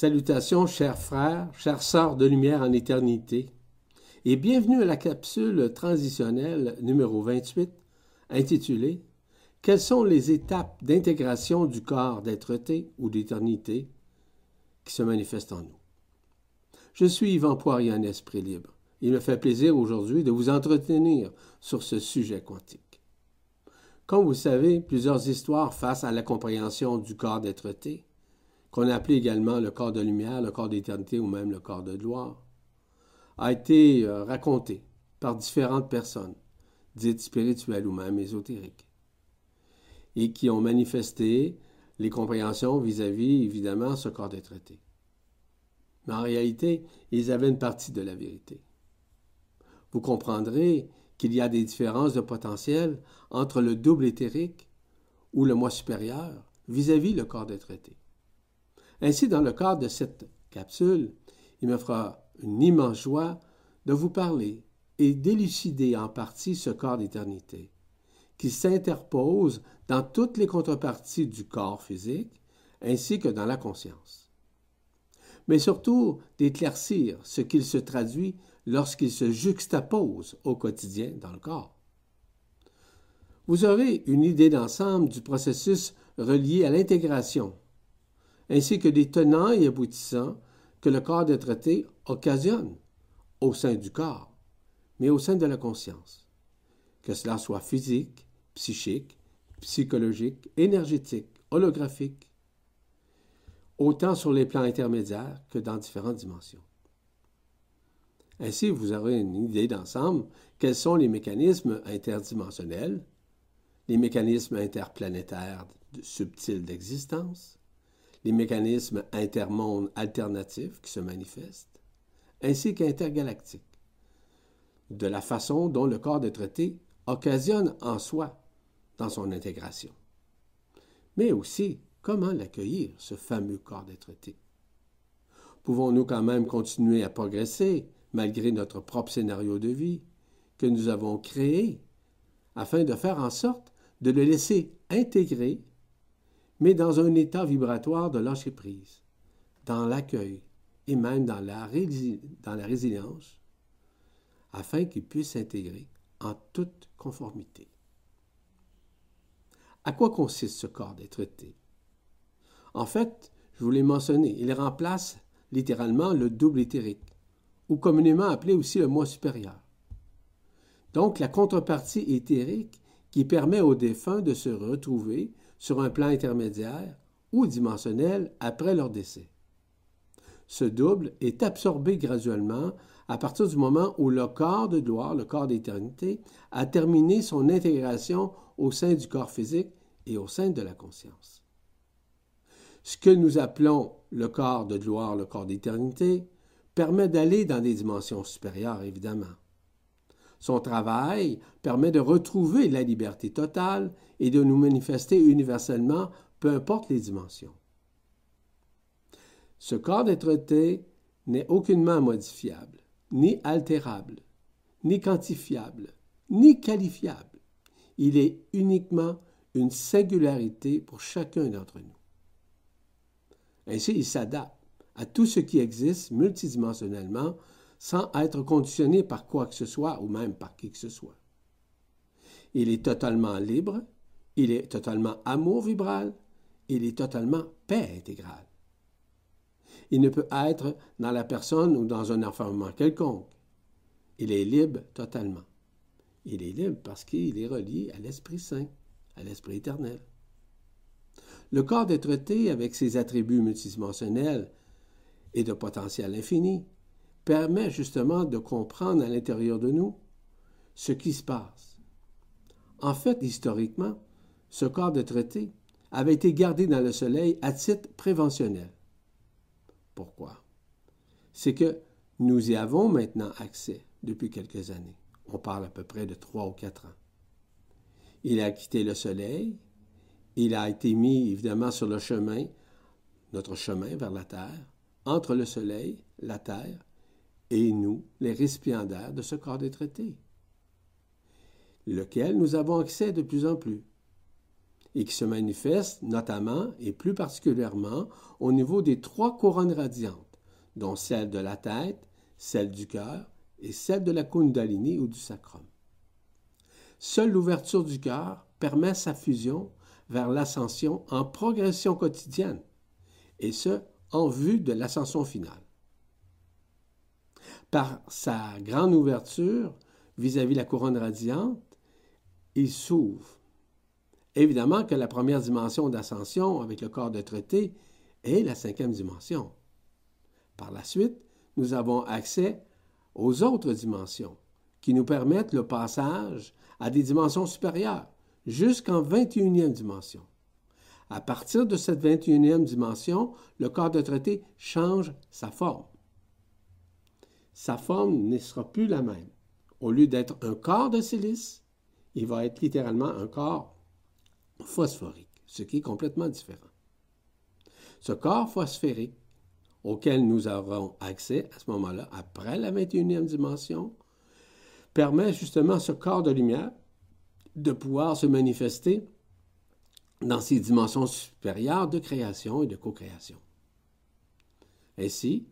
Salutations, chers frères, chères sœurs de lumière en éternité, et bienvenue à la capsule transitionnelle numéro 28, intitulée Quelles sont les étapes d'intégration du corps d'être-té ou d'éternité qui se manifestent en nous? Je suis Yvan Poirier en esprit libre. Il me fait plaisir aujourd'hui de vous entretenir sur ce sujet quantique. Comme vous savez, plusieurs histoires face à la compréhension du corps d'être-té, qu'on appelait également le corps de lumière, le corps d'éternité ou même le corps de gloire, a été euh, racontée par différentes personnes, dites spirituelles ou même ésotériques, et qui ont manifesté les compréhensions vis-à-vis, évidemment, ce corps d'être-té. Mais en réalité, ils avaient une partie de la vérité. Vous comprendrez qu'il y a des différences de potentiel entre le double éthérique ou le moi supérieur vis-à-vis le corps d'être été. Ainsi, dans le cadre de cette capsule, il me fera une immense joie de vous parler et d'élucider en partie ce corps d'éternité, qui s'interpose dans toutes les contreparties du corps physique ainsi que dans la conscience. Mais surtout d'éclaircir ce qu'il se traduit lorsqu'il se juxtapose au quotidien dans le corps. Vous aurez une idée d'ensemble du processus relié à l'intégration, ainsi que des tenants et aboutissants que le corps de traité occasionne au sein du corps, mais au sein de la conscience, que cela soit physique, psychique, psychologique, énergétique, holographique, autant sur les plans intermédiaires que dans différentes dimensions. Ainsi, vous aurez une idée d'ensemble quels sont les mécanismes interdimensionnels, les mécanismes interplanétaires subtils d'existence, les mécanismes intermondes alternatifs qui se manifestent, ainsi qu'intergalactiques, de la façon dont le corps de traité occasionne en soi dans son intégration, mais aussi comment l'accueillir, ce fameux corps de traité. Pouvons-nous quand même continuer à progresser malgré notre propre scénario de vie que nous avons créé, afin de faire en sorte de le laisser intégrer, mais dans un état vibratoire de lâcher prise, dans l'accueil et même dans la, résilience, afin qu'il puisse s'intégrer en toute conformité. À quoi consiste ce corps d'être été En fait, je vous l'ai mentionné, il remplace littéralement le double éthérique ou communément appelé aussi le moi supérieur. Donc la contrepartie éthérique qui permet aux défunts de se retrouver sur un plan intermédiaire ou dimensionnel après leur décès. Ce double est absorbé graduellement à partir du moment où le corps de gloire, le corps d'éternité, a terminé son intégration au sein du corps physique et au sein de la conscience. Ce que nous appelons le corps de gloire, le corps d'éternité, permet d'aller dans des dimensions supérieures, évidemment. Son travail permet de retrouver la liberté totale et de nous manifester universellement, peu importe les dimensions. Ce corps d'être-té n'est aucunement modifiable, ni altérable, ni quantifiable, ni qualifiable. Il est uniquement une singularité pour chacun d'entre nous. Ainsi, il s'adapte à tout ce qui existe multidimensionnellement sans être conditionné par quoi que ce soit ou même par qui que ce soit. Il est totalement libre, il est totalement amour vibral, il est totalement paix intégrale. Il ne peut être dans la personne ou dans un enfermement quelconque. Il est libre totalement. Il est libre parce qu'il est relié à l'Esprit Saint, à l'Esprit éternel. Le corps d'être avec ses attributs multidimensionnels et de potentiel infini, permet justement de comprendre à l'intérieur de nous ce qui se passe. En fait, historiquement, ce corps de traité avait été gardé dans le Soleil à titre préventionnel. Pourquoi? C'est que nous y avons maintenant accès depuis quelques années. On parle à peu près de trois ou quatre ans. Il a quitté le Soleil, il a été mis évidemment sur le chemin, notre chemin vers la Terre, entre le Soleil, la Terre, et nous, les récipiendaires de ce corps des traités, lequel nous avons accès de plus en plus. et qui se manifeste notamment et plus particulièrement au niveau des trois couronnes radiantes, dont celle de la tête, celle du cœur et celle de la Kundalini ou du sacrum. Seule l'ouverture du cœur permet sa fusion vers l'ascension en progression quotidienne, et ce, en vue de l'ascension finale. Par sa grande ouverture vis-à-vis la couronne radiante, il s'ouvre. Évidemment que la première dimension d'ascension avec le corps de traité est la cinquième dimension. Par la suite, nous avons accès aux autres dimensions qui nous permettent le passage à des dimensions supérieures, jusqu'en 21e dimension. À partir de cette 21e dimension, le corps de traité change sa forme. Sa forme ne sera plus la même. Au lieu d'être un corps de silice, il va être littéralement un corps phosphorique, ce qui est complètement différent. Ce corps phosphérique auquel nous aurons accès à ce moment-là, après la 21e dimension, permet justement à ce corps de lumière de pouvoir se manifester dans ces dimensions supérieures de création et de co-création. Ainsi,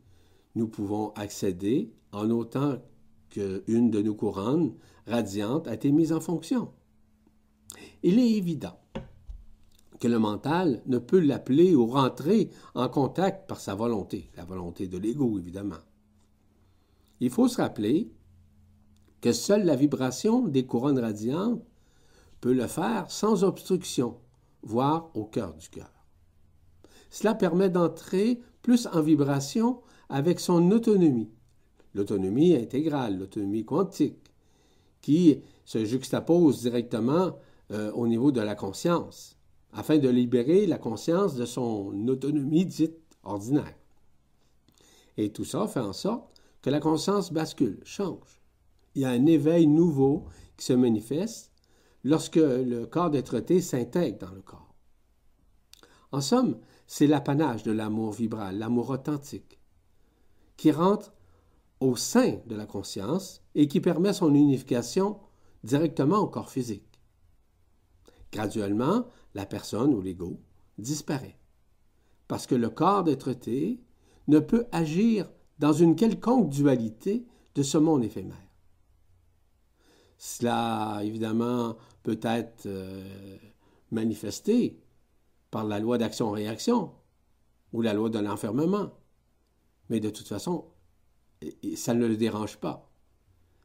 nous pouvons accéder en autant qu'une de nos couronnes radiantes a été mise en fonction. Il est évident que le mental ne peut l'appeler ou rentrer en contact par sa volonté, la volonté de l'ego évidemment. Il faut se rappeler que seule la vibration des couronnes radiantes peut le faire sans obstruction, voire au cœur du cœur. Cela permet d'entrer plus en vibration avec son autonomie, l'autonomie intégrale, l'autonomie quantique, qui se juxtapose directement euh, au niveau de la conscience, afin de libérer la conscience de son autonomie dite ordinaire. Et tout ça fait en sorte que la conscience bascule, change. Il y a un éveil nouveau qui se manifeste lorsque le corps d'être-té s'intègre dans le corps. En somme, c'est l'apanage de l'amour vibral, l'amour authentique, qui rentre au sein de la conscience et qui permet son unification directement au corps physique. Graduellement, la personne ou l'ego disparaît, parce que le corps d'être-té ne peut agir dans une quelconque dualité de ce monde éphémère. Cela, évidemment, peut être euh, manifesté par la loi d'action-réaction ou la loi de l'enfermement. Mais de toute façon, ça ne le dérange pas.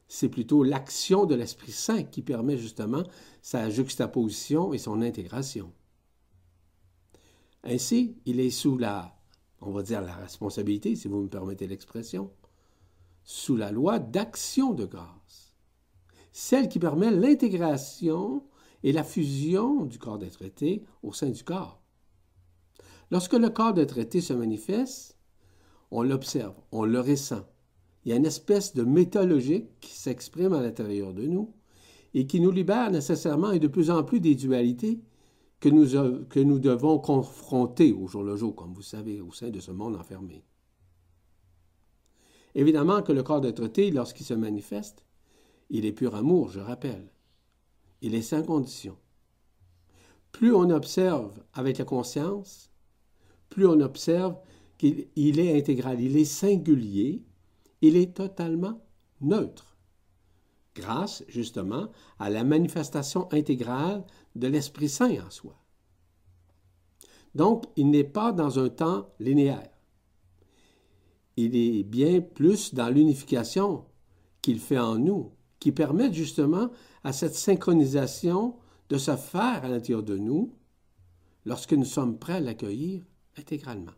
C'est plutôt l'action de l'Esprit Saint qui permet justement sa juxtaposition et son intégration. Ainsi, il est sous la, on va dire la responsabilité, si vous me permettez l'expression, sous la loi d'action de grâce celle qui permet l'intégration et la fusion du corps d'être traité au sein du corps. Lorsque le corps d'être traité se manifeste, on l'observe, on le ressent. Il y a une espèce de métalogique qui s'exprime à l'intérieur de nous et qui nous libère nécessairement et de plus en plus des dualités que nous, nous devons confronter au jour le jour, comme vous savez, au sein de ce monde enfermé. Évidemment que le corps d'être traité, lorsqu'il se manifeste, il est pur amour, je rappelle. Il est sans condition. Plus on observe avec la conscience, plus on observe qu'il est intégral, il est singulier, il est totalement neutre, grâce justement à la manifestation intégrale de l'Esprit Saint en soi. Donc, il n'est pas dans un temps linéaire. Il est bien plus dans l'unification qu'il fait en nous, qui permettent justement à cette synchronisation de se faire à l'intérieur de nous lorsque nous sommes prêts à l'accueillir intégralement.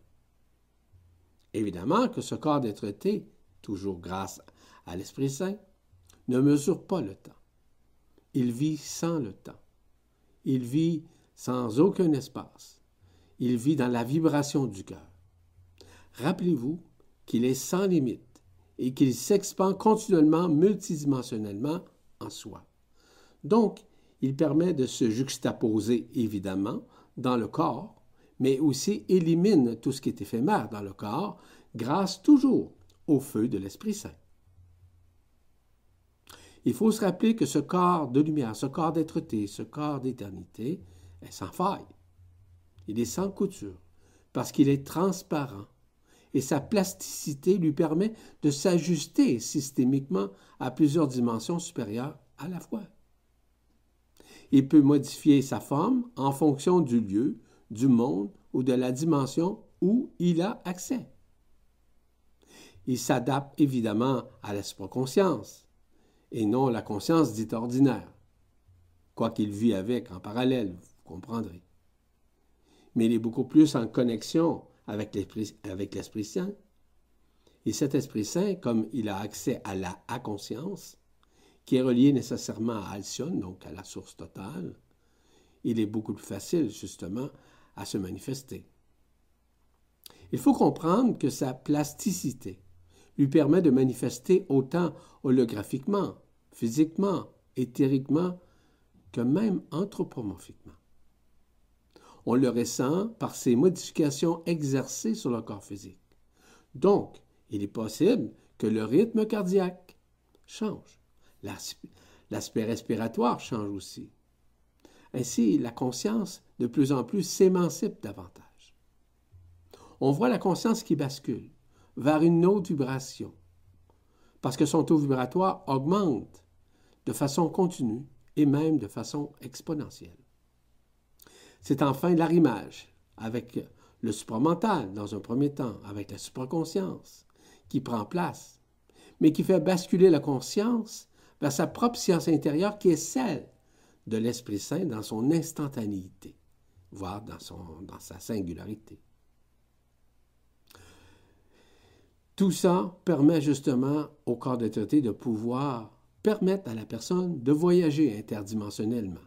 Évidemment que ce corps d'être été, toujours grâce à l'Esprit Saint, ne mesure pas le temps. Il vit sans le temps. Il vit sans aucun espace. Il vit dans la vibration du cœur. Rappelez-vous qu'il est sans limite et qu'il s'expand continuellement, multidimensionnellement en soi. Donc, il permet de se juxtaposer, évidemment, dans le corps, mais aussi élimine tout ce qui est éphémère dans le corps, grâce toujours au feu de l'Esprit Saint. Il faut se rappeler que ce corps de lumière, ce corps d'être-té, ce corps d'éternité, est sans faille. Il est sans couture, parce qu'il est transparent, et sa plasticité lui permet de s'ajuster systémiquement à plusieurs dimensions supérieures à la fois. Il peut modifier sa forme en fonction du lieu, du monde ou de la dimension où il a accès. Il s'adapte évidemment à la conscience et non la conscience dite ordinaire, quoiqu'il vit avec en parallèle, vous comprendrez. Mais il est beaucoup plus en connexion avec l'Esprit Saint. Et cet Esprit Saint, comme il a accès à la conscience, qui est relié nécessairement à Alcyone, donc à la source totale, il est beaucoup plus facile, justement, à se manifester. Il faut comprendre que sa plasticité lui permet de manifester autant holographiquement, physiquement, éthériquement, que même anthropomorphiquement. On le ressent par ses modifications exercées sur le corps physique. Donc, il est possible que le rythme cardiaque change. L'aspect respiratoire change aussi. Ainsi, la conscience de plus en plus s'émancipe davantage on voit la conscience qui bascule vers une autre vibration, parce que son taux vibratoire augmente de façon continue et même de façon exponentielle. C'est enfin l'arrimage avec le supramental dans un premier temps, avec la supraconscience, qui prend place, mais qui fait basculer la conscience vers sa propre science intérieure qui est celle de l'Esprit Saint dans son instantanéité, voire dans, dans sa singularité. Tout ça permet justement au corps de traité de pouvoir permettre à la personne de voyager interdimensionnellement.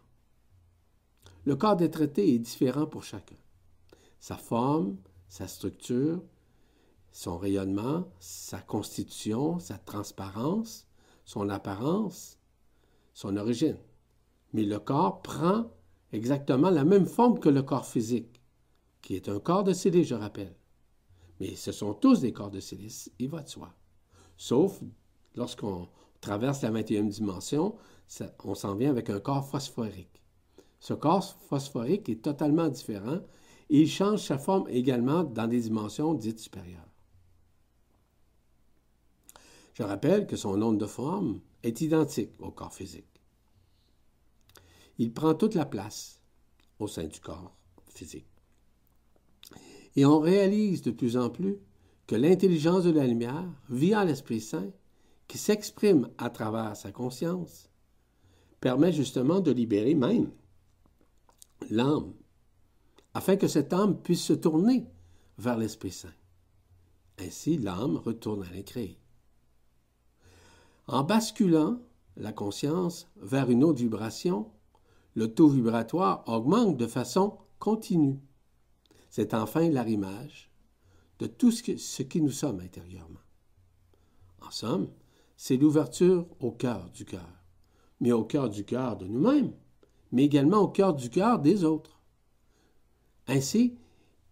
Le corps des traités est différent pour chacun. Sa forme, sa structure, son rayonnement, sa constitution, sa transparence, son apparence, son origine. Mais le corps prend exactement la même forme que le corps physique, qui est un corps de scellé, je rappelle. Mais ce sont tous des corps de silice, il va de soi. Sauf lorsqu'on traverse la 21e dimension, on s'en vient avec un corps phosphorique. Ce corps phosphorique est totalement différent et il change sa forme également dans des dimensions dites supérieures. Je rappelle que son onde de forme est identique au corps physique. Il prend toute la place au sein du corps physique. Et on réalise de plus en plus que l'intelligence de la lumière, via l'Esprit Saint, qui s'exprime à travers sa conscience, permet justement de libérer même l'âme, afin que cette âme puisse se tourner vers l'Esprit Saint. Ainsi, l'âme retourne à l'incréé. En basculant la conscience vers une autre vibration, le taux vibratoire augmente de façon continue. C'est enfin l'arrimage de tout ce, ce qui nous sommes intérieurement. En somme, c'est l'ouverture au cœur du cœur, mais au cœur du cœur de nous-mêmes, mais également au cœur du cœur des autres. Ainsi,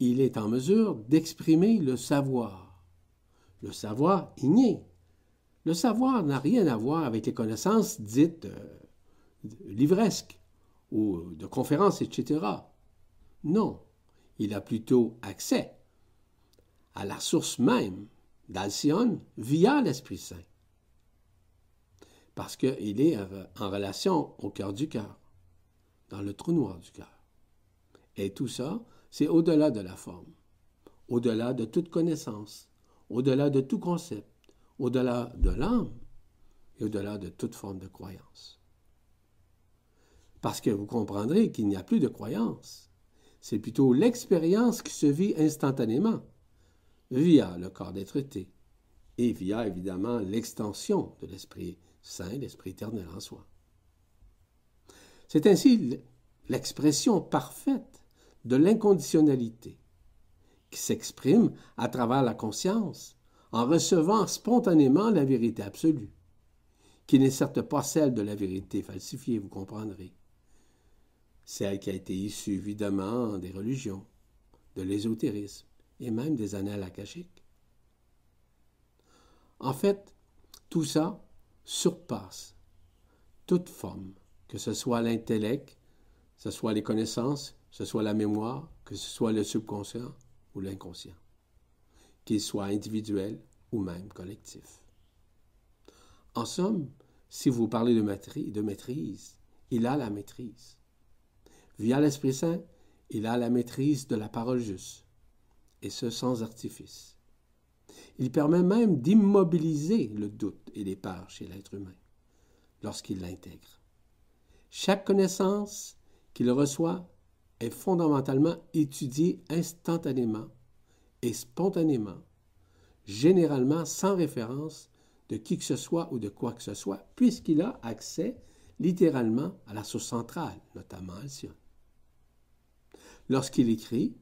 il est en mesure d'exprimer le savoir, le savoir igné. Le savoir n'a rien à voir avec les connaissances dites euh, livresques ou de conférences, etc. Non, il a plutôt accès à la source même d'Alcyone via l'Esprit Saint. Parce qu'il est en relation au cœur du cœur, dans le trou noir du cœur. Et tout ça, c'est au-delà de la forme, au-delà de toute connaissance, au-delà de tout concept, au-delà de l'âme et au-delà de toute forme de croyance. Parce que vous comprendrez qu'il n'y a plus de croyance, c'est plutôt l'expérience qui se vit instantanément, via le corps traités, et via évidemment l'extension de l'Esprit Saint, l'Esprit éternel en soi. C'est ainsi l'expression parfaite de l'inconditionnalité, qui s'exprime à travers la conscience, en recevant spontanément la vérité absolue, qui n'est certes pas celle de la vérité falsifiée, vous comprendrez, celle qui a été issue évidemment des religions, de l'ésotérisme et même des annales akashiques. En fait, tout ça surpasse toute forme, que ce soit l'intellect ce soit les connaissances, ce soit la mémoire, que ce soit le subconscient ou l'inconscient, qu'il soit individuel ou même collectif. En somme, si vous parlez de, maîtrise, de maîtrise, il a la maîtrise. Via l'Esprit Saint, il a la maîtrise de la parole juste, et ce sans artifice. Il permet même d'immobiliser le doute et les peurs chez l'être humain lorsqu'il l'intègre. Chaque connaissance qu'il reçoit est fondamentalement étudiée instantanément et spontanément, généralement sans référence de qui que ce soit ou de quoi que ce soit, puisqu'il a accès littéralement à la source centrale, notamment Alcyone. Lorsqu'il écrit,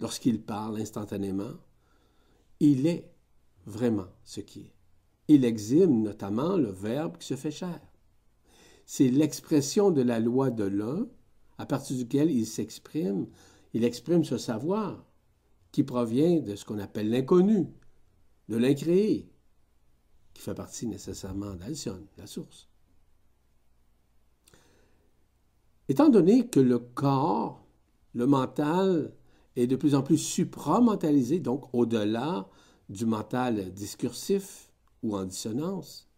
lorsqu'il parle instantanément, il est vraiment ce qui est. Il exime notamment le Verbe qui se fait chair. C'est l'expression de la loi de l'un, à partir duquel il s'exprime. Il exprime ce savoir qui provient de ce qu'on appelle l'inconnu, de l'incréé, qui fait partie nécessairement d'Alcyone, la source. Étant donné que le corps, le mental, est de plus en plus supramentalisé, donc au-delà du mental discursif ou en dissonance,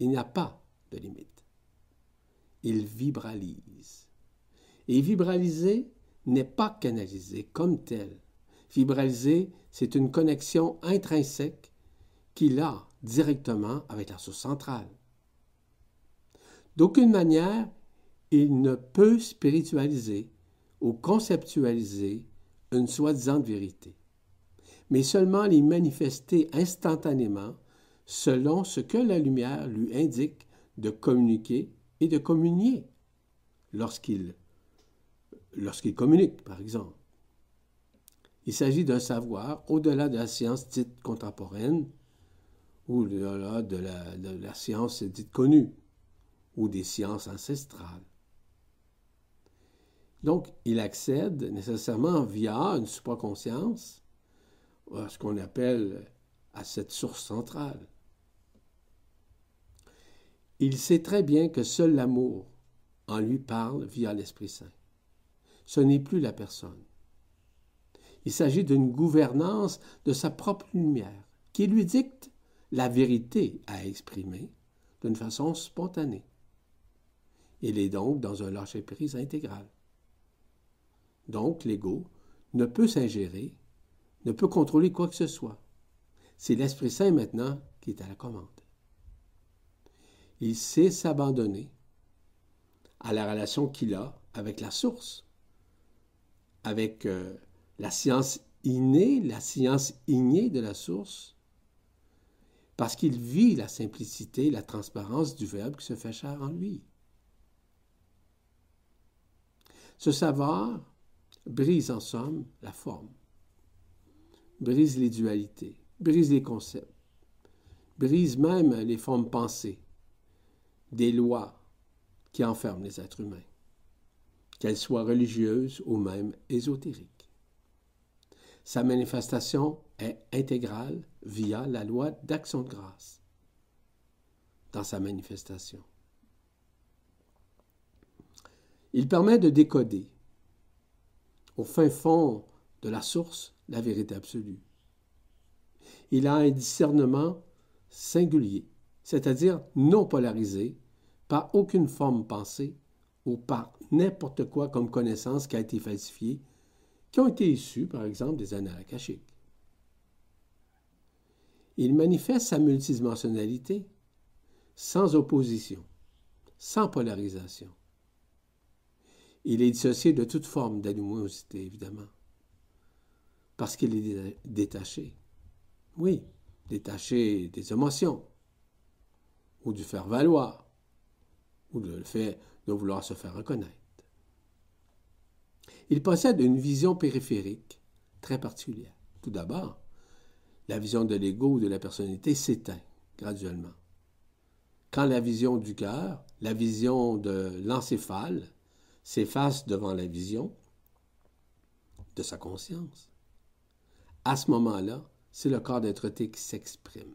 il n'y a pas de limite. Il vibralise. Et vibraliser n'est pas canalisé comme tel. Vibraliser, c'est une connexion intrinsèque qu'il a directement avec la source centrale. D'aucune manière, il ne peut spiritualiser ou conceptualiser une soi-disant vérité, mais seulement les manifester instantanément selon ce que la lumière lui indique de communiquer et de communier lorsqu'il communique, par exemple. Il s'agit d'un savoir au-delà de la science dite contemporaine ou au-delà de la science dite connue ou des sciences ancestrales. Donc, il accède nécessairement via une supraconscience à ce qu'on appelle à cette source centrale. Il sait très bien que seul l'amour en lui parle via l'Esprit Saint. Ce n'est plus la personne. Il s'agit d'une gouvernance de sa propre lumière qui lui dicte la vérité à exprimer d'une façon spontanée. Il est donc dans un lâcher-prise intégral. Donc, l'ego ne peut s'ingérer, ne peut contrôler quoi que ce soit. C'est l'Esprit Saint maintenant qui est à la commande. Il sait s'abandonner à la relation qu'il a avec la source, avec euh, la science innée, la science ignée de la source, parce qu'il vit la simplicité, la transparence du Verbe qui se fait chair en lui. Ce savoir brise en somme la forme, brise les dualités, brise les concepts, brise même les formes pensées, des lois qui enferment les êtres humains, qu'elles soient religieuses ou même ésotériques. Sa manifestation est intégrale via la loi d'action de grâce dans sa manifestation. Il permet de décoder, au fin fond de la source la vérité absolue. Il a un discernement singulier, c'est-à-dire non polarisé par aucune forme pensée ou par n'importe quoi comme connaissance qui a été falsifiée, qui ont été issues, par exemple, des annales akashiques. Il manifeste sa multidimensionnalité sans opposition, sans polarisation. Il est dissocié de toute forme d'animosité, évidemment, parce qu'il est détaché. Oui, détaché des émotions, ou du faire valoir, ou de le fait de vouloir se faire reconnaître. Il possède une vision périphérique très particulière. Tout d'abord, la vision de l'ego ou de la personnalité s'éteint graduellement. Quand la vision du cœur, la vision de l'encéphale, s'efface devant la vision de sa conscience. À ce moment-là, c'est le corps d'être qui s'exprime.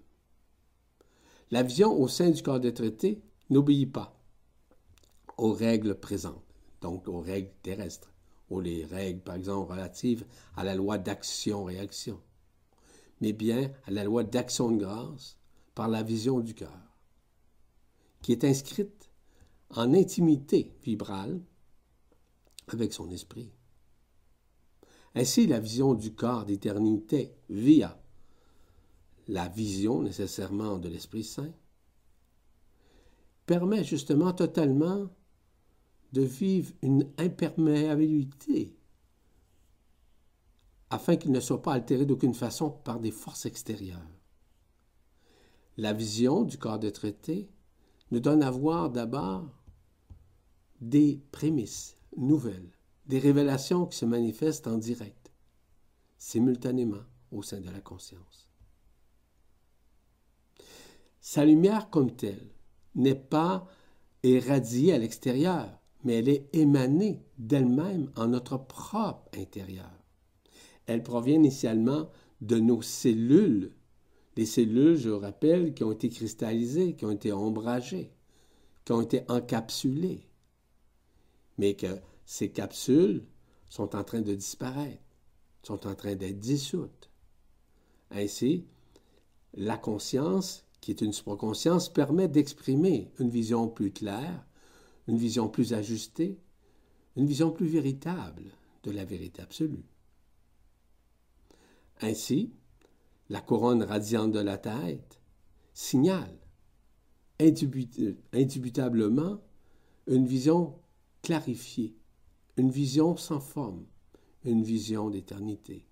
La vision au sein du corps d'être n'obéit pas aux règles présentes donc aux règles terrestres, ou les règles, par exemple, relatives à la loi d'action-réaction, mais bien à la loi d'action de grâce par la vision du cœur, qui est inscrite en intimité vibrale avec son esprit. Ainsi, la vision du corps d'éternité via la vision nécessairement de l'Esprit Saint permet justement totalement de vivre une imperméabilité afin qu'il ne soit pas altéré d'aucune façon par des forces extérieures. La vision du corps de traité nous donne à voir d'abord des prémices nouvelles, des révélations qui se manifestent en direct, simultanément au sein de la conscience. Sa lumière comme telle n'est pas éradiée à l'extérieur, mais elle est émanée d'elle-même en notre propre intérieur. Elle provient initialement de nos cellules, les cellules, je rappelle, qui ont été cristallisées, qui ont été ombragées, qui ont été encapsulées, mais que ces capsules sont en train de disparaître, sont en train d'être dissoutes. Ainsi, la conscience, qui est une supraconscience, permet d'exprimer une vision plus claire, une vision plus ajustée, une vision plus véritable de la vérité absolue. Ainsi, la couronne radiante de la tête signale indubitablement une vision clarifiée, une vision sans forme, une vision d'éternité.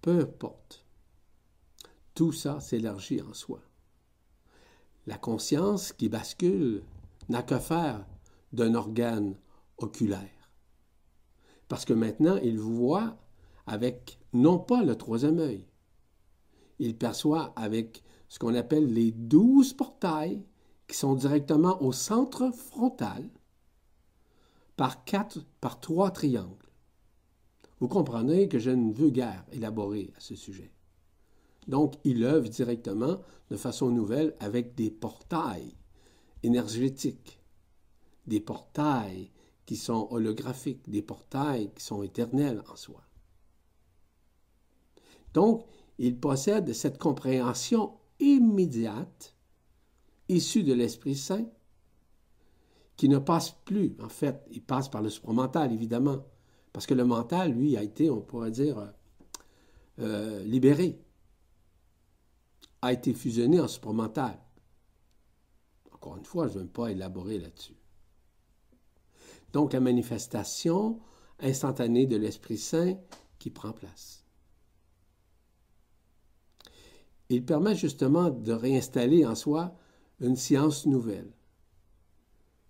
Peu importe, tout ça s'élargit en soi. La conscience qui bascule n'a que faire d'un organe oculaire. Parce que maintenant, il voit avec non pas le troisième œil, il perçoit avec ce qu'on appelle les douze portails qui sont directement au centre frontal par quatre, par trois triangles. Vous comprenez que je ne veux guère élaborer à ce sujet. Donc, il œuvre directement de façon nouvelle avec des portails énergétiques, des portails qui sont holographiques, des portails qui sont éternels en soi. Donc, il possède cette compréhension immédiate, issue de l'Esprit Saint, qui ne passe plus, en fait, il passe par le supramental, évidemment, parce que le mental, lui, a été, on pourrait dire, euh, libéré a été fusionné en supramental. Encore une fois, je ne veux pas élaborer là-dessus. Donc la manifestation instantanée de l'Esprit Saint qui prend place. Il permet justement de réinstaller en soi une science nouvelle.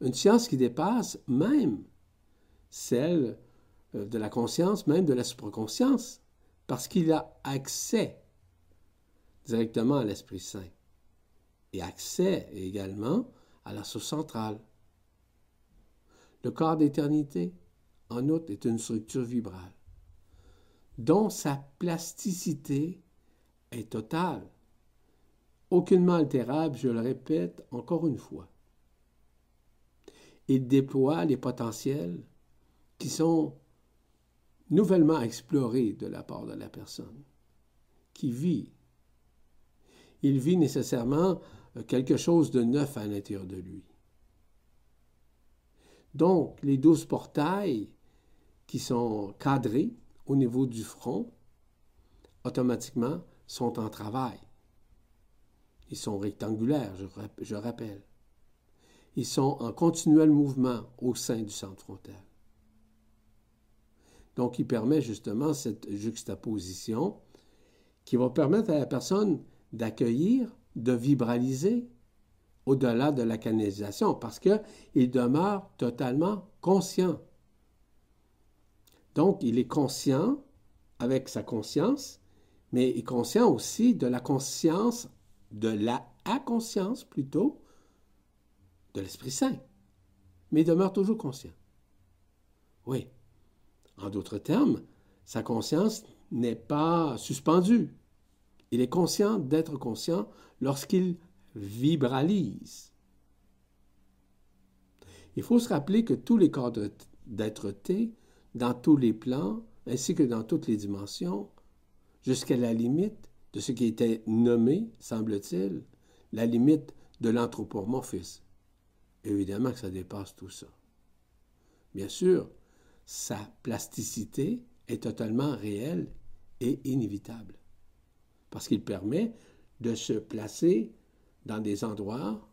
Une science qui dépasse même celle euh, de la conscience, même de la supraconscience, parce qu'il a accès directement à l'Esprit Saint et accès également à la source centrale. Le corps d'éternité, en outre, est une structure vibrale dont sa plasticité est totale, aucunement altérable, je le répète encore une fois. Il déploie les potentiels qui sont nouvellement explorés de la part de la personne, qui vit il vit nécessairement euh, quelque chose de neuf à l'intérieur de lui. Donc, les douze portails qui sont cadrés au niveau du front, automatiquement, sont en travail. Ils sont rectangulaires, je, rappelle. Ils sont en continuel mouvement au sein du centre frontal. Donc, il permet justement cette juxtaposition qui va permettre à la personne d'accueillir, de vibraliser au-delà de la canalisation parce qu'il demeure totalement conscient. Donc, il est conscient avec sa conscience, mais il est conscient aussi de la conscience, de la inconscience plutôt, de l'Esprit Saint. Mais demeure toujours conscient. Oui. En d'autres termes, sa conscience n'est pas suspendue. Il est conscient d'être conscient lorsqu'il vibralise. Il faut se rappeler que tous les corps d'être-té, dans tous les plans, ainsi que dans toutes les dimensions, jusqu'à la limite de ce qui était nommé, semble-t-il, la limite de l'anthropomorphisme. Évidemment que ça dépasse tout ça. Bien sûr, sa plasticité est totalement réelle et inévitable, parce qu'il permet de se placer dans des endroits,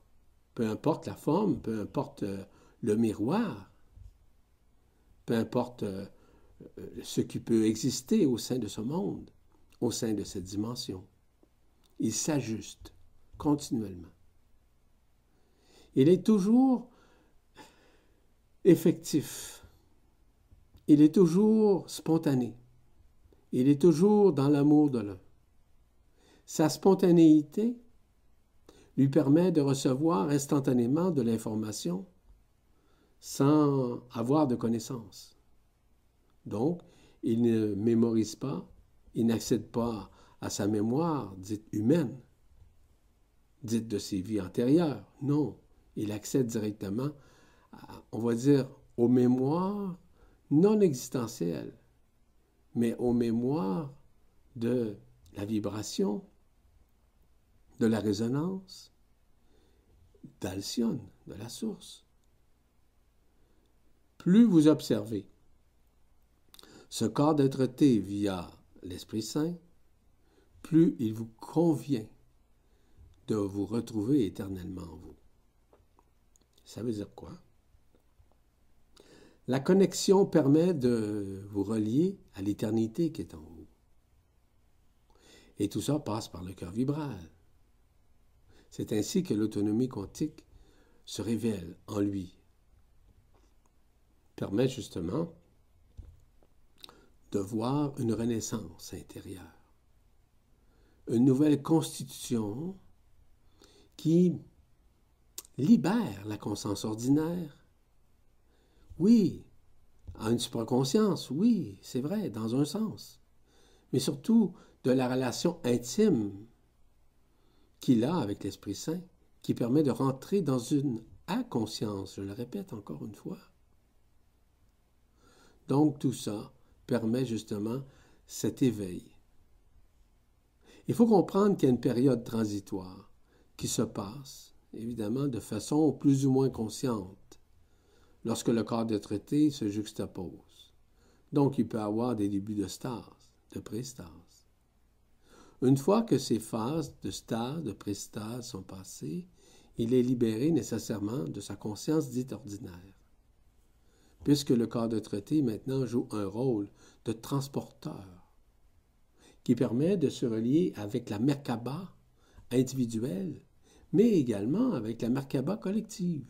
peu importe la forme, peu importe euh, le miroir, peu importe euh, euh, ce qui peut exister au sein de ce monde, au sein de cette dimension. Il s'ajuste continuellement. Il est toujours effectif. Il est toujours spontané. Il est toujours dans l'amour de l'un. Sa spontanéité lui permet de recevoir instantanément de l'information sans avoir de connaissances. Donc, il ne mémorise pas, il n'accède pas à sa mémoire dite humaine, dite de ses vies antérieures. Non, il accède directement, on va dire, aux mémoires non existentielles, mais aux mémoires de la vibration, de la résonance, d'Alcyone, de la source. Plus vous observez ce corps d'être-té via l'Esprit Saint, plus il vous convient de vous retrouver éternellement en vous. Ça veut dire quoi? La connexion permet de vous relier à l'éternité qui est en vous. Et tout ça passe par le cœur vibral. C'est ainsi que l'autonomie quantique se révèle en lui. Permet justement de voir une renaissance intérieure, une nouvelle constitution qui libère la conscience ordinaire. Oui, à une supraconscience, oui, c'est vrai, dans un sens, mais surtout de la relation intime qu'il a avec l'Esprit Saint, qui permet de rentrer dans une inconscience, je le répète encore une fois. Donc tout ça permet justement cet éveil. Il faut comprendre qu'il y a une période transitoire qui se passe, évidemment, de façon plus ou moins consciente, lorsque le corps de traité se juxtapose. Donc il peut avoir des débuts de stase, de pré-stase. Une fois que ces phases de stade, de prestase sont passées, il est libéré nécessairement de sa conscience dite ordinaire. Puisque le corps de traité maintenant joue un rôle de transporteur qui permet de se relier avec la Merkaba individuelle, mais également avec la Merkaba collective.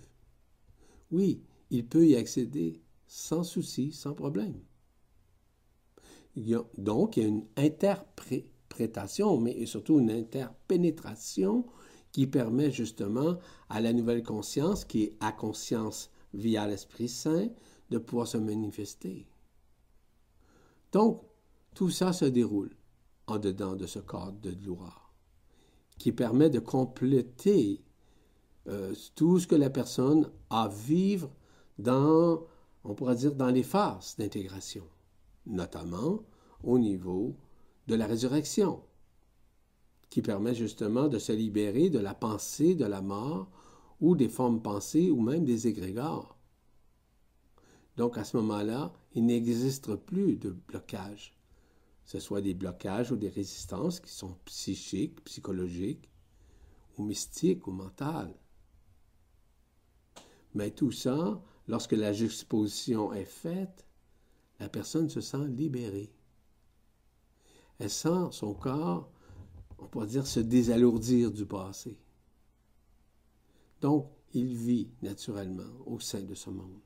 Oui, il peut y accéder sans souci, sans problème. donc, il y a une interprétation mais surtout une interpénétration qui permet justement à la nouvelle conscience, qui est à conscience via l'Esprit Saint, de pouvoir se manifester. Donc, tout ça se déroule en dedans de ce cadre de gloire, qui permet de compléter euh, tout ce que la personne a à vivre dans, on pourrait dire, dans les phases d'intégration, notamment au niveau de la résurrection, qui permet justement de se libérer de la pensée de la mort ou des formes pensées ou même des égrégores. Donc à ce moment-là, il n'existe plus de blocage, ce soit des blocages ou des résistances qui sont psychiques, psychologiques, ou mystiques ou mentales. Mais tout ça, lorsque la juxtaposition est faite, la personne se sent libérée elle sent son corps, on pourrait dire, se désalourdir du passé. Donc, il vit naturellement au sein de ce monde.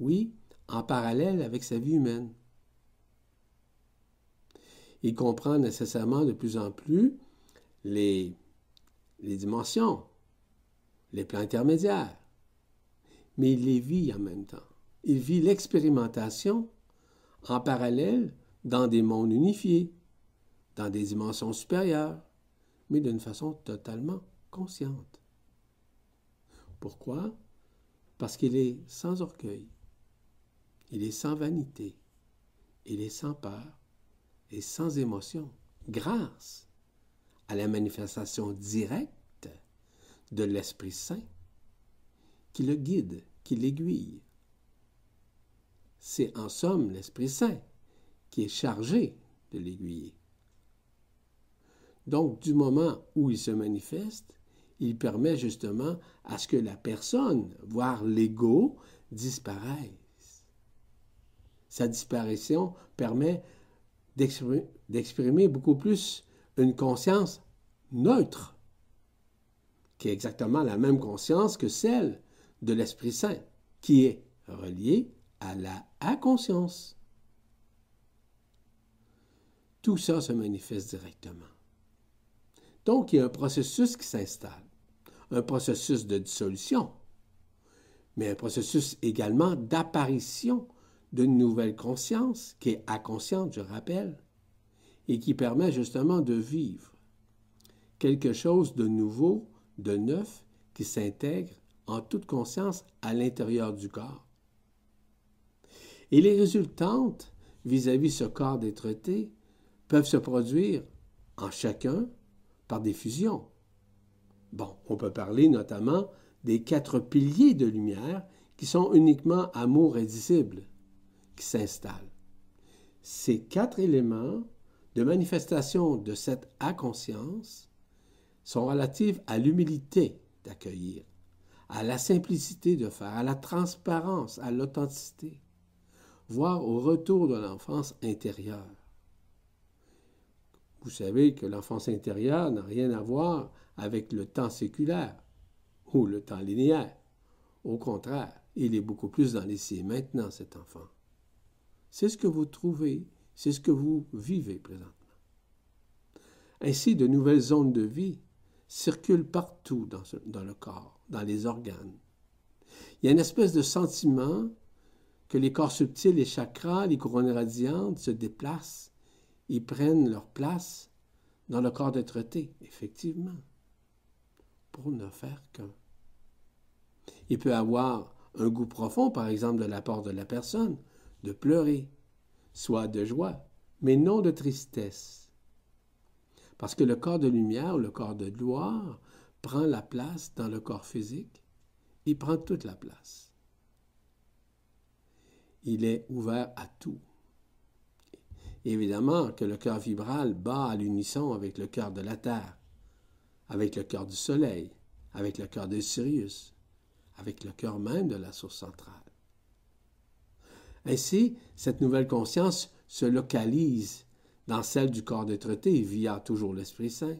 Oui, en parallèle avec sa vie humaine. Il comprend nécessairement de plus en plus les, les dimensions, les plans intermédiaires, mais il les vit en même temps. Il vit l'expérimentation en parallèle dans des mondes unifiés, dans des dimensions supérieures, mais d'une façon totalement consciente. Pourquoi? parce qu'il est sans orgueil, il est sans vanité, il est sans peur et sans émotion, grâce à la manifestation directe de l'Esprit Saint qui le guide, qui l'aiguille. C'est en somme l'Esprit Saint qui est chargé de l'aiguiller. Donc, du moment où il se manifeste, il permet justement à ce que la personne, voire l'ego, disparaisse. Sa disparition permet d'exprimer beaucoup plus une conscience neutre, qui est exactement la même conscience que celle de l'Esprit Saint, qui est reliée à la inconscience. Tout ça se manifeste directement. Donc, il y a un processus qui s'installe, un processus de dissolution, mais un processus également d'apparition d'une nouvelle conscience, qui est inconsciente, je rappelle, et qui permet justement de vivre quelque chose de nouveau, de neuf, qui s'intègre en toute conscience à l'intérieur du corps. Et les résultantes vis-à-vis -vis ce corps d'être peuvent se produire en chacun par des fusions. Bon, on peut parler notamment des quatre piliers de lumière qui sont uniquement amour indicible, qui s'installent. Ces quatre éléments de manifestation de cette inconscience sont relatifs à l'humilité d'accueillir, à la simplicité de faire, à la transparence, à l'authenticité, voire au retour de l'enfance intérieure. Vous savez que l'enfance intérieure n'a rien à voir avec le temps séculaire ou le temps linéaire. Au contraire, il est beaucoup plus dans les maintenant, cet enfant. C'est ce que vous trouvez, c'est ce que vous vivez présentement. Ainsi, de nouvelles zones de vie circulent partout dans, le corps, dans les organes. Il y a une espèce de sentiment que les corps subtils, les chakras, les couronnes radiantes se déplacent ils prennent leur place dans le corps d'être effectivement, pour ne faire qu'un. Il peut avoir un goût profond, par exemple, de la part de la personne, de pleurer, soit de joie, mais non de tristesse. Parce que le corps de lumière, le corps de gloire, prend la place dans le corps physique, il prend toute la place. Il est ouvert à tout évidemment que le cœur vibral bat à l'unisson avec le cœur de la Terre, avec le cœur du Soleil, avec le cœur de Sirius, avec le cœur même de la source centrale. Ainsi, cette nouvelle conscience se localise dans celle du corps d'être-té via toujours l'Esprit Saint,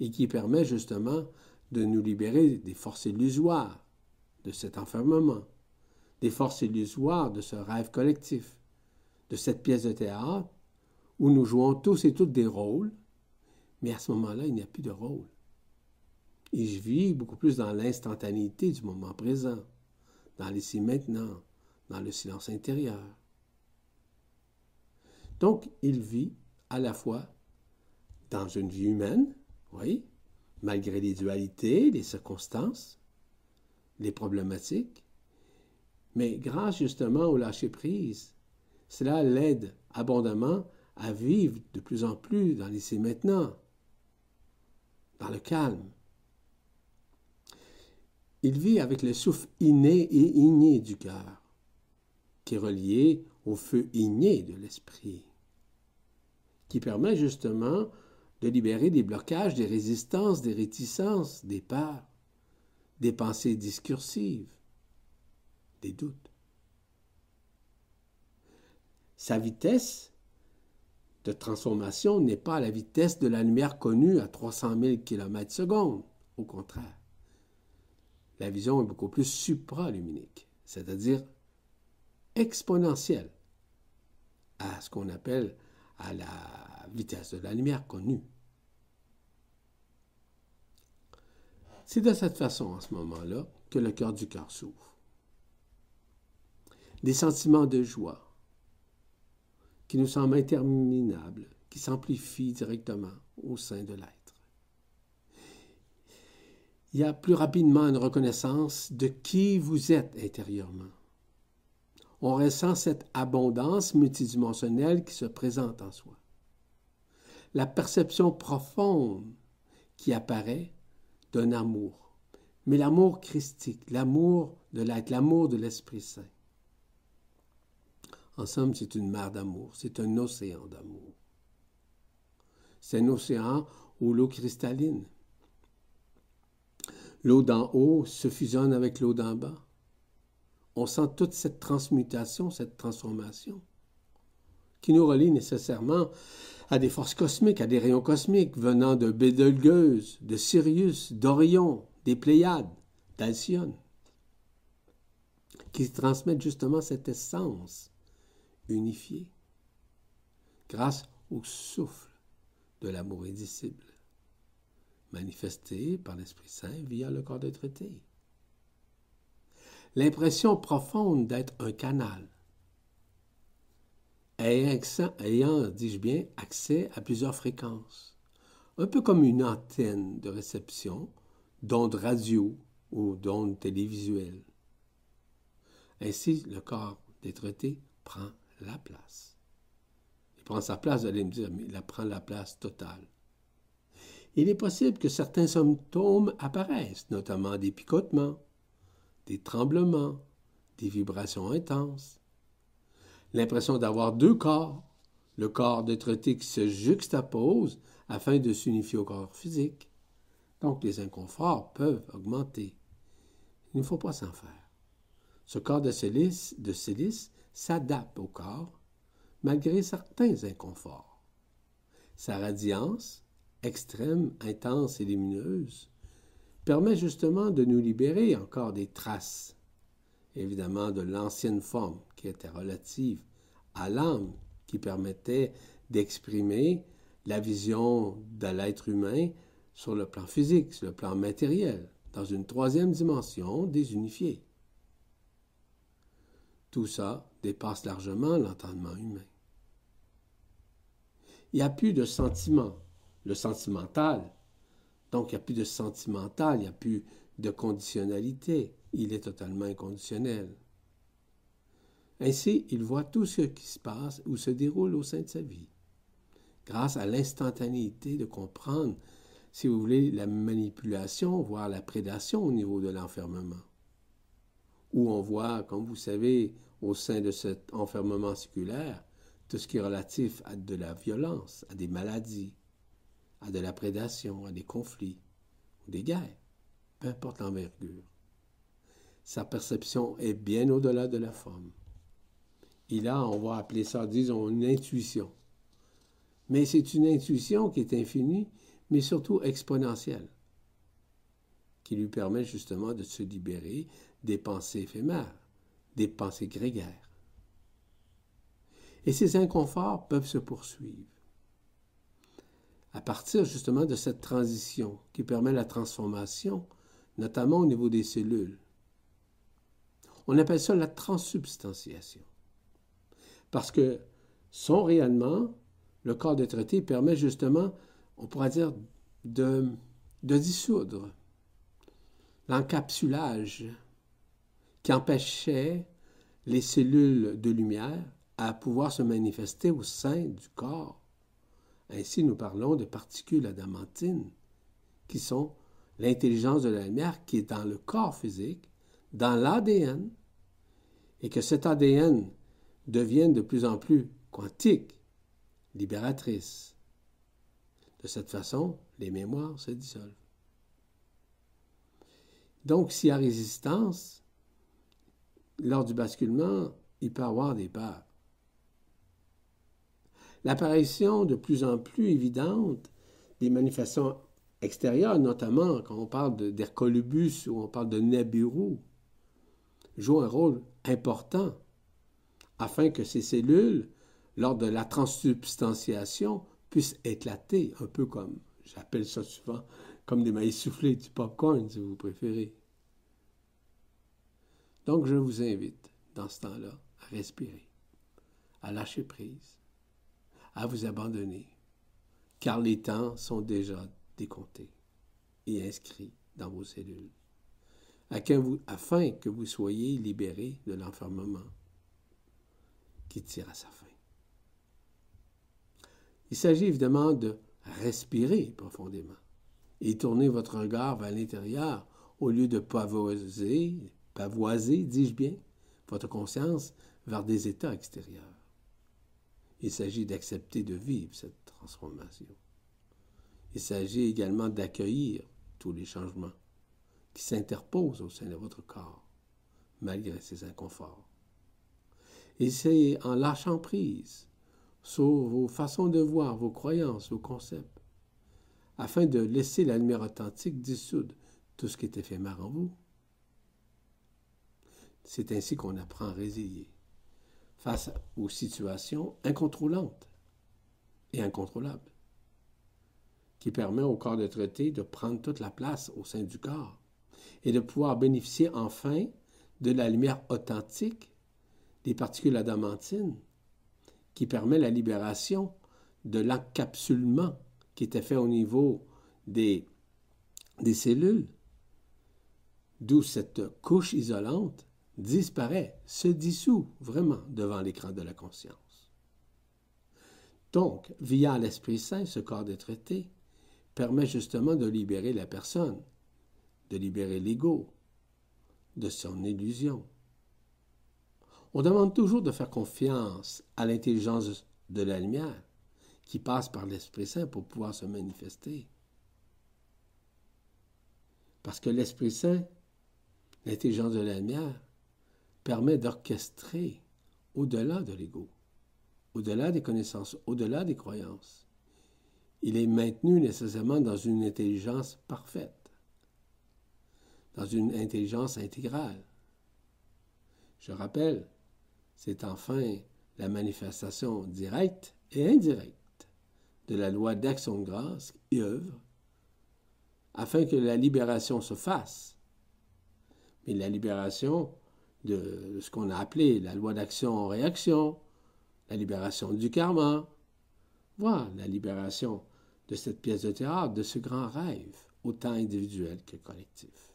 et qui permet justement de nous libérer des forces illusoires de cet enfermement, des forces illusoires de ce rêve collectif, de cette pièce de théâtre où nous jouons tous et toutes des rôles, mais à ce moment-là, il n'y a plus de rôle. Et je vis beaucoup plus dans l'instantanéité du moment présent, dans l'ici maintenant, dans le silence intérieur. Donc, il vit à la fois dans une vie humaine, oui, malgré les dualités, les circonstances, les problématiques, mais grâce justement au lâcher-prise, cela l'aide abondamment à vivre de plus en plus dans l'ici maintenant, dans le calme. Il vit avec le souffle inné et igné du cœur, qui est relié au feu igné de l'esprit, qui permet justement de libérer des blocages, des résistances, des réticences, des peurs, des pensées discursives, des doutes. Sa vitesse de transformation n'est pas la vitesse de la lumière connue à 300 000 km secondes. Au contraire, la vision est beaucoup plus supraluminique, c'est-à-dire exponentielle à ce qu'on appelle à la vitesse de la lumière connue. C'est de cette façon, en ce moment-là, que le cœur du cœur s'ouvre. Des sentiments de joie, qui nous semble interminable, qui s'amplifie directement au sein de l'être. il y a plus rapidement une reconnaissance de qui vous êtes intérieurement. On ressent cette abondance multidimensionnelle qui se présente en soi. La perception profonde qui apparaît d'un amour, mais l'amour christique, l'amour de l'être, l'amour de l'Esprit Saint. En somme, c'est une mer d'amour, c'est un océan d'amour. C'est un océan où l'eau cristalline. L'eau d'en haut se fusionne avec l'eau d'en bas. On sent toute cette transmutation, cette transformation, qui nous relie nécessairement à des forces cosmiques, à des rayons cosmiques venant de Bédelgeuse, de Sirius, d'Orion, des Pléiades, d'Alcyone, qui transmettent justement cette essence unifiée grâce au souffle de l'amour indicible, manifesté par l'Esprit Saint via le corps de traité. L'impression profonde d'être un canal, ayant, dis-je bien, accès à plusieurs fréquences, un peu comme une antenne de réception d'ondes radio ou d'ondes télévisuelles. Ainsi, le corps des traités prend la place. Il prend sa place, vous allez me dire, mais il prend la place totale. Il est possible que certains symptômes apparaissent, notamment des picotements, des tremblements, des vibrations intenses, l'impression d'avoir deux corps, le corps de se juxtapose afin de s'unifier au corps physique. Donc les inconforts peuvent augmenter. Il ne faut pas s'en faire. Ce corps de silice, de silice s'adapte au corps malgré certains inconforts. Sa radiance, extrême, intense et lumineuse, permet justement de nous libérer encore des traces, évidemment de l'ancienne forme qui était relative à l'âme, qui permettait d'exprimer la vision de l'être humain sur le plan physique, sur le plan matériel, dans une troisième dimension désunifiée. Tout ça dépasse largement l'entendement humain. Il n'y a plus de sentiment, le sentimental. Donc, il n'y a plus de sentimental, il n'y a plus de conditionnalité. Il est totalement inconditionnel. Ainsi, il voit tout ce qui se passe ou se déroule au sein de sa vie, grâce à l'instantanéité de comprendre, si vous voulez, la manipulation, voire la prédation au niveau de l'enfermement. Où on voit, comme vous savez, au sein de cet enfermement séculaire, tout ce qui est relatif à de la violence, à des maladies, à de la prédation, à des conflits, ou des guerres, peu importe l'envergure. Sa perception est bien au-delà de la forme. Il a, on va appeler ça, disons, une intuition. Mais c'est une intuition qui est infinie, mais surtout exponentielle, qui lui permet justement de se libérer des pensées éphémères, des pensées grégaires. Et ces inconforts peuvent se poursuivre à partir justement de cette transition qui permet la transformation, notamment au niveau des cellules. On appelle ça la transsubstantiation. Parce que son rayonnement, le corps de traité, permet justement, on pourrait dire, de, de dissoudre l'encapsulage qui empêchait les cellules de lumière à pouvoir se manifester au sein du corps ainsi, nous parlons de particules adamantines, qui sont l'intelligence de la lumière qui est dans le corps physique, dans l'ADN, et que cet ADN devienne de plus en plus quantique, libératrice. De cette façon, les mémoires se dissolvent. Donc, s'il y a résistance, lors du basculement, il peut y avoir des peurs l'apparition de plus en plus évidente des manifestations extérieures, notamment quand on parle d'Hercolubus ou on parle de Nibiru, joue un rôle important afin que ces cellules, lors de la transsubstantiation, puissent éclater, un peu comme, j'appelle ça souvent, comme des maïs soufflés, du popcorn, si vous préférez. Donc, je vous invite, dans ce temps-là, à respirer, à lâcher prise, à vous abandonner, car les temps sont déjà décomptés et inscrits dans vos cellules, afin que vous soyez libérés de l'enfermement qui tire à sa fin. Il s'agit évidemment de respirer profondément et tourner votre regard vers l'intérieur au lieu de pavoiser, pavoiser, dis-je bien, votre conscience vers des états extérieurs. Il s'agit d'accepter de vivre cette transformation. Il s'agit également d'accueillir tous les changements qui s'interposent au sein de votre corps, malgré ces inconforts. Et c'est en lâchant prise sur vos façons de voir, vos croyances, vos concepts, afin de laisser la lumière authentique dissoudre tout ce qui est éphémère en vous. C'est ainsi qu'on apprend à résilier face aux situations incontrôlantes et incontrôlables, qui permet au corps de traité de prendre toute la place au sein du corps et de pouvoir bénéficier enfin de la lumière authentique des particules adamantines qui permet la libération de l'encapsulement qui était fait au niveau des, des cellules, d'où cette couche isolante disparaît, se dissout vraiment devant l'écran de la conscience. Donc, via l'Esprit Saint, ce corps de traité permet justement de libérer la personne, de libérer l'ego de son illusion. On demande toujours de faire confiance à l'intelligence de la lumière qui passe par l'Esprit Saint pour pouvoir se manifester. Parce que l'Esprit Saint, l'intelligence de la lumière, permet d'orchestrer au-delà de l'ego, au-delà des connaissances, au-delà des croyances. Il est maintenu nécessairement dans une intelligence parfaite, dans une intelligence intégrale. Je rappelle, c'est enfin la manifestation directe et indirecte de la loi d'action de grâce et œuvre afin que la libération se fasse. Mais la libération de ce qu'on a appelé la loi d'action en réaction, la libération du karma, voilà la libération de cette pièce de théâtre, de ce grand rêve, autant individuel que collectif.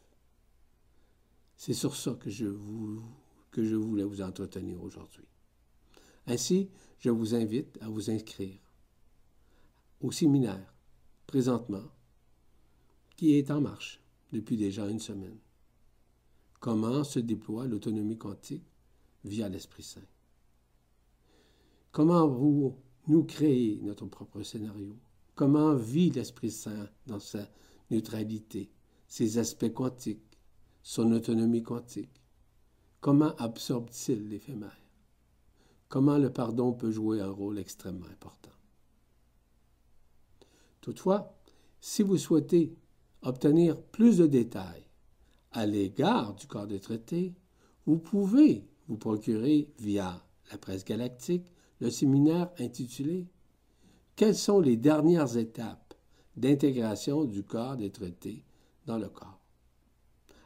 C'est sur ça que je, vous, que je voulais vous entretenir aujourd'hui. Ainsi, je vous invite à vous inscrire au séminaire, présentement, qui est en marche depuis déjà une semaine. Comment se déploie l'autonomie quantique via l'Esprit Saint? Comment vous, nous créer notre propre scénario? Comment vit l'Esprit Saint dans sa neutralité, ses aspects quantiques, son autonomie quantique? Comment absorbe-t-il l'éphémère? Comment le pardon peut jouer un rôle extrêmement important? Toutefois, si vous souhaitez obtenir plus de détails à l'égard du corps des traités, vous pouvez vous procurer via la presse galactique le séminaire intitulé Quelles sont les dernières étapes d'intégration du corps des traités dans le corps?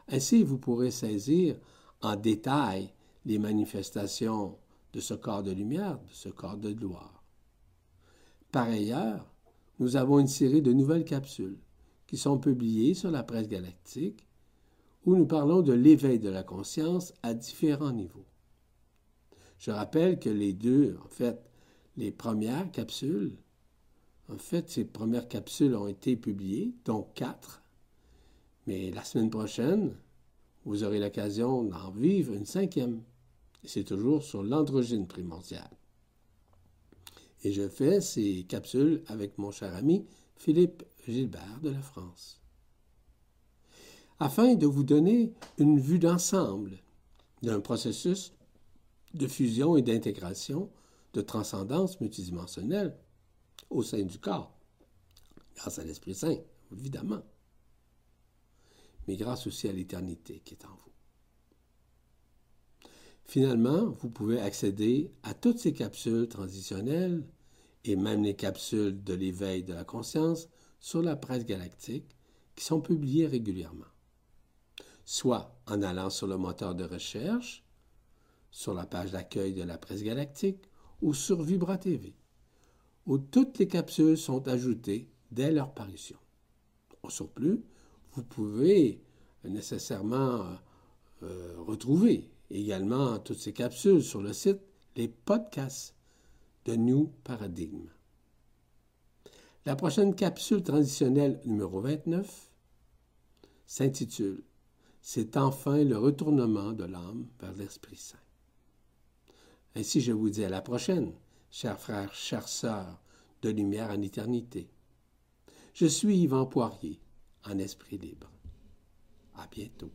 Ainsi, vous pourrez saisir en détail les manifestations de ce corps de lumière, de ce corps de gloire. Par ailleurs, nous avons une série de nouvelles capsules qui sont publiées sur la presse galactique où nous parlons de l'éveil de la conscience à différents niveaux. Je rappelle que les deux, en fait, les premières capsules, en fait, ces premières capsules ont été publiées, dont quatre, mais la semaine prochaine, vous aurez l'occasion d'en vivre une cinquième. C'est toujours sur l'androgyne primordiale et je fais ces capsules avec mon cher ami Philippe Gilbert de la France. Afin de vous donner une vue d'ensemble d'un processus de fusion et d'intégration de transcendance multidimensionnelle au sein du corps, grâce à l'Esprit Saint, évidemment, mais grâce aussi à l'éternité qui est en vous. Finalement, vous pouvez accéder à toutes ces capsules transitionnelles et même les capsules de l'éveil de la conscience sur la presse galactique qui sont publiées régulièrement, soit en allant sur le moteur de recherche, sur la page d'accueil de la presse galactique ou sur Vibra TV, où toutes les capsules sont ajoutées dès leur parution. Au surplus, vous pouvez nécessairement euh, retrouver également toutes ces capsules sur le site Les podcasts de New Paradigm. La prochaine capsule transitionnelle numéro 29 s'intitule C'est enfin le retournement de l'âme vers l'Esprit Saint. Ainsi, je vous dis à la prochaine, chers frères, chères sœurs de lumière en éternité. Je suis Yvan Poirier, en esprit libre. À bientôt.